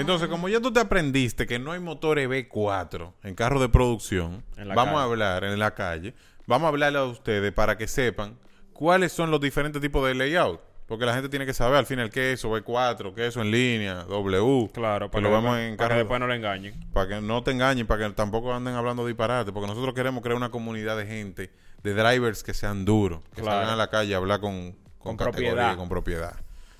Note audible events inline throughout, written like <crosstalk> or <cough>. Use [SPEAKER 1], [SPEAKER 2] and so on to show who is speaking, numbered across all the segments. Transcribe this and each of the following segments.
[SPEAKER 1] Entonces, como ya tú te aprendiste que no hay motor EV4 en carro de producción, vamos a hablar en la calle, vamos a hablarle a ustedes para que sepan cuáles son los diferentes tipos de layout. Porque la gente tiene que saber al final qué es eso V4, qué es eso en línea, W.
[SPEAKER 2] Claro,
[SPEAKER 1] que
[SPEAKER 2] para
[SPEAKER 1] lo
[SPEAKER 2] que,
[SPEAKER 1] vemos
[SPEAKER 2] después-
[SPEAKER 1] en
[SPEAKER 2] para que después no lo engañen.
[SPEAKER 1] Para que no te engañen, para que tampoco anden hablando disparate. Porque nosotros queremos crear una comunidad de gente, de drivers que sean duros, que
[SPEAKER 2] Claro.
[SPEAKER 1] salgan a la calle a hablar con, con,
[SPEAKER 2] Con
[SPEAKER 1] categoría,
[SPEAKER 2] propiedad.
[SPEAKER 1] con propiedad.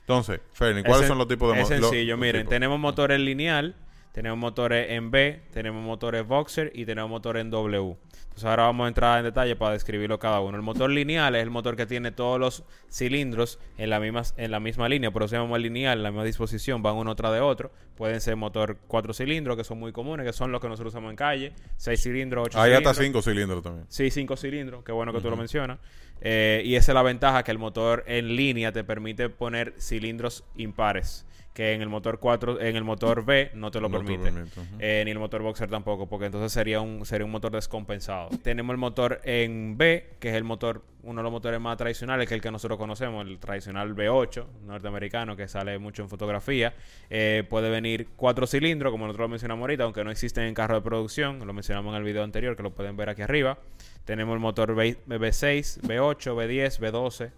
[SPEAKER 1] Entonces, Fernie, ¿cuáles
[SPEAKER 2] Es
[SPEAKER 1] son los tipos de
[SPEAKER 2] Es
[SPEAKER 1] mo- lo-
[SPEAKER 2] sencillo,
[SPEAKER 1] los
[SPEAKER 2] miren, tenemos motores lineal, tenemos motores en B, tenemos motores boxer y tenemos motores en W. Entonces ahora vamos a entrar en detalle para describirlo cada uno. El motor lineal es el motor que tiene todos los cilindros en la misma, en la misma línea, por eso se llama lineal, en la misma disposición, van uno tras de otro. Pueden ser motor cuatro cilindros, que son muy comunes, que son los que nosotros usamos en calle, seis cilindros, ocho
[SPEAKER 1] Hay
[SPEAKER 2] cilindros.
[SPEAKER 1] hasta cinco cilindros también.
[SPEAKER 2] Sí, cinco cilindros, qué bueno que tú lo mencionas. Eh, y esa es la ventaja que el motor en línea te permite poner cilindros impares, que en el motor 4, en el motor B no te lo
[SPEAKER 1] No te
[SPEAKER 2] permite. Eh, ni el motor boxer tampoco, porque entonces sería un sería un motor descompensado. Tenemos el motor en B, que es el motor uno de los motores más tradicionales, que es el que nosotros conocemos, el tradicional V8 norteamericano, que sale mucho en fotografía. Eh, puede venir cuatro cilindros, como nosotros lo mencionamos ahorita, aunque no existen en carro de producción, lo mencionamos en el video anterior, que lo pueden ver aquí arriba. Tenemos el motor V- V6, V8, V10, V12.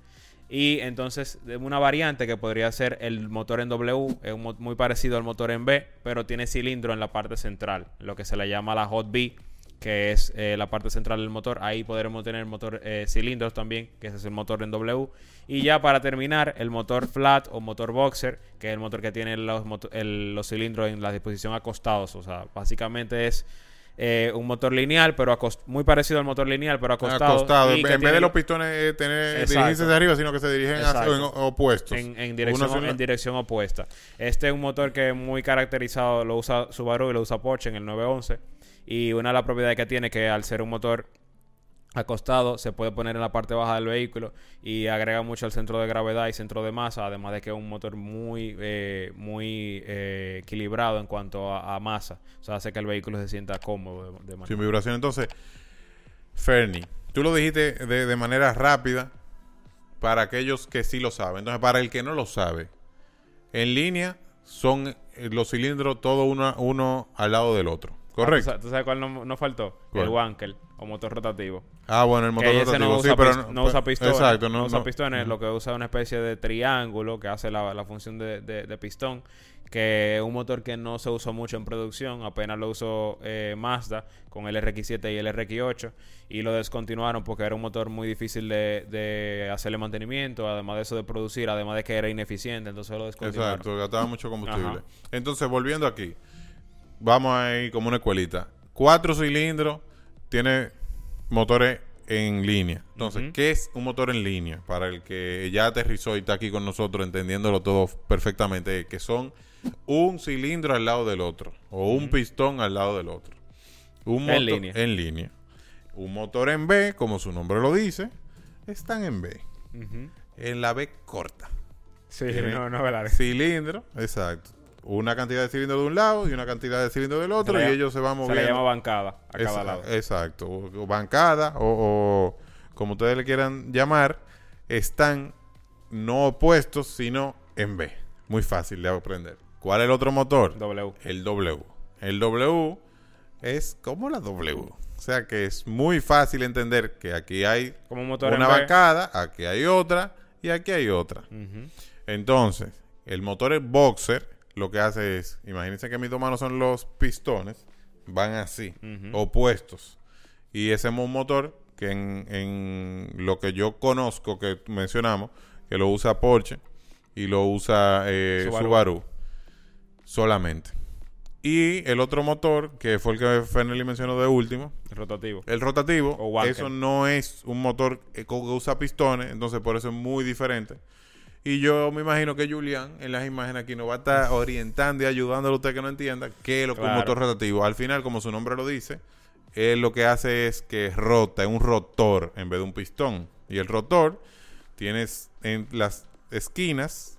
[SPEAKER 2] Y entonces, una variante que podría ser el motor en W, es muy parecido al motor en B, pero tiene cilindro en la parte central, lo que se le llama la Hot B, que es eh, la parte central del motor. Ahí podremos tener motor eh, cilindros también, que es el motor en W. Y ya para terminar, el motor flat o motor boxer, que es el motor que tiene los cilindros en la disposición acostados. O sea, básicamente es eh, un motor lineal, pero muy parecido al motor lineal, pero acostado.
[SPEAKER 1] En vez de los pistones eh, tener,
[SPEAKER 2] Exacto.
[SPEAKER 1] dirigirse hacia arriba, sino que se dirigen hacia, en opuestos.
[SPEAKER 2] en, en dirección, en dirección opuesta. Este es un motor que es muy caracterizado, lo usa Subaru y lo usa Porsche en el 911. Y una de las propiedades que tiene que al ser un motor acostado se puede poner en la parte baja del vehículo y agrega mucho al centro de gravedad y centro de masa, además de que es un motor muy eh, muy eh, equilibrado en cuanto a, a masa, o sea, hace que el vehículo se sienta cómodo de, de manera-
[SPEAKER 1] Sin vibración. Entonces, Fernie, tú lo dijiste de, de manera rápida para aquellos que sí lo saben. Entonces, para el que no lo sabe, en línea son eh, los cilindros todo uno, uno al lado del otro.
[SPEAKER 2] Ah, ¿tú
[SPEAKER 1] Correcto.
[SPEAKER 2] ¿Tú sabes cuál no, no faltó?
[SPEAKER 1] ¿Cuál?
[SPEAKER 2] El wankel o motor rotativo.
[SPEAKER 1] Ah, bueno, el motor rotativo.
[SPEAKER 2] no
[SPEAKER 1] sí,
[SPEAKER 2] usa,
[SPEAKER 1] pero
[SPEAKER 2] pis- no usa pistones.
[SPEAKER 1] Exacto,
[SPEAKER 2] no,
[SPEAKER 1] no,
[SPEAKER 2] usa
[SPEAKER 1] no-
[SPEAKER 2] pistones, lo que usa es una especie de triángulo que hace la, la función de, de- de pistón. Que es un motor que no se usó mucho en producción, apenas lo usó eh, Mazda con el RX7 y el RX8 y lo descontinuaron porque era un motor muy difícil de, de hacerle mantenimiento, además de eso de producir, además de que era ineficiente, entonces lo descontinuaron.
[SPEAKER 1] Exacto, gastaba mucho combustible.
[SPEAKER 2] Ajá.
[SPEAKER 1] Entonces, volviendo aquí, vamos a ir como una escuelita. Cuatro cilindros, tiene motores en línea. Entonces. ¿qué es un motor en línea? Para el que ya aterrizó y está aquí con nosotros entendiéndolo todo perfectamente, que son un cilindro al lado del otro o un pistón al lado del otro. Un
[SPEAKER 2] En
[SPEAKER 1] motor-
[SPEAKER 2] línea.
[SPEAKER 1] En línea. Un motor en B, como su nombre lo dice, están en B. En la B corta.
[SPEAKER 2] Sí,
[SPEAKER 1] Tiene
[SPEAKER 2] no, no.
[SPEAKER 1] Cilindro, exacto. Una cantidad de cilindros de un lado y una cantidad de cilindros del otro
[SPEAKER 2] Se le
[SPEAKER 1] y ellos se van
[SPEAKER 2] Se
[SPEAKER 1] moviendo.
[SPEAKER 2] le llama bancada a cada
[SPEAKER 1] Esa-
[SPEAKER 2] lado.
[SPEAKER 1] Exacto. O, o bancada o, o como ustedes le quieran llamar, están no opuestos, sino en B. Muy fácil de aprender. ¿Cuál es el otro motor?
[SPEAKER 2] W.
[SPEAKER 1] El W. El W es como la W. O sea que es muy fácil entender que aquí hay
[SPEAKER 2] Como un motor
[SPEAKER 1] una bancada, aquí hay otra y aquí hay otra. Entonces, el motor es boxer, lo que hace es, imagínense que mis dos manos son los pistones, van así, opuestos. Y ese es un motor que en, en lo que yo conozco, que mencionamos, que lo usa Porsche y lo usa eh,
[SPEAKER 2] Subaru.
[SPEAKER 1] Subaru. solamente. Y el otro motor, que fue el que Fernelli mencionó de último,
[SPEAKER 2] Rotativo.
[SPEAKER 1] el rotativo,
[SPEAKER 2] O Wankel.
[SPEAKER 1] eso no es un motor eh, que usa pistones, entonces por eso es muy diferente. Y yo me imagino que Julián en las imágenes aquí nos va a estar orientando y ayudándole a usted que no entienda qué es lo que es un
[SPEAKER 2] Claro.
[SPEAKER 1] motor rotativo. Al final, como su nombre lo dice, él lo que hace es que rota, es un rotor en vez de un pistón. Y el rotor tienes en las esquinas,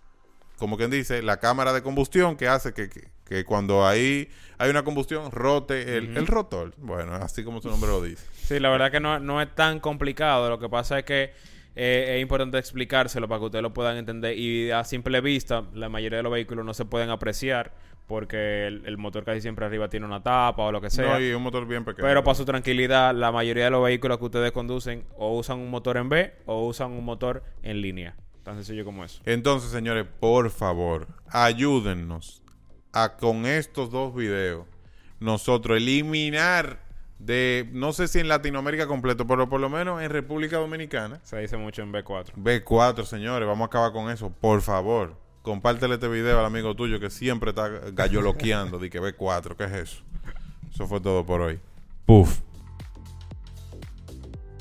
[SPEAKER 1] como quien dice, la cámara de combustión que hace que, que- que cuando ahí hay una combustión rote el, el rotor. Bueno, así como su nombre lo dice.
[SPEAKER 2] Sí, la verdad que no, no es tan complicado. Lo que pasa es que eh, es importante explicárselo para que ustedes lo puedan entender. Y a simple vista, la mayoría de los vehículos no se pueden apreciar porque el, el motor casi siempre arriba tiene una tapa o lo que sea.
[SPEAKER 1] No, y un motor bien pequeño.
[SPEAKER 2] Pero para su tranquilidad, la mayoría de los vehículos que ustedes conducen o usan un motor en B o usan un motor en línea. Tan sencillo como eso.
[SPEAKER 1] Entonces, señores, por favor, ayúdennos a con estos dos videos nosotros eliminar de, no sé si en Latinoamérica completo, pero por lo menos en República Dominicana,
[SPEAKER 2] Se dice mucho en B4.
[SPEAKER 1] B4, señores, vamos a acabar con eso, por favor. Compártele este video al amigo tuyo que siempre está galloloqueando <laughs> de que B4, ¿qué es eso? Eso fue todo por hoy. Puf.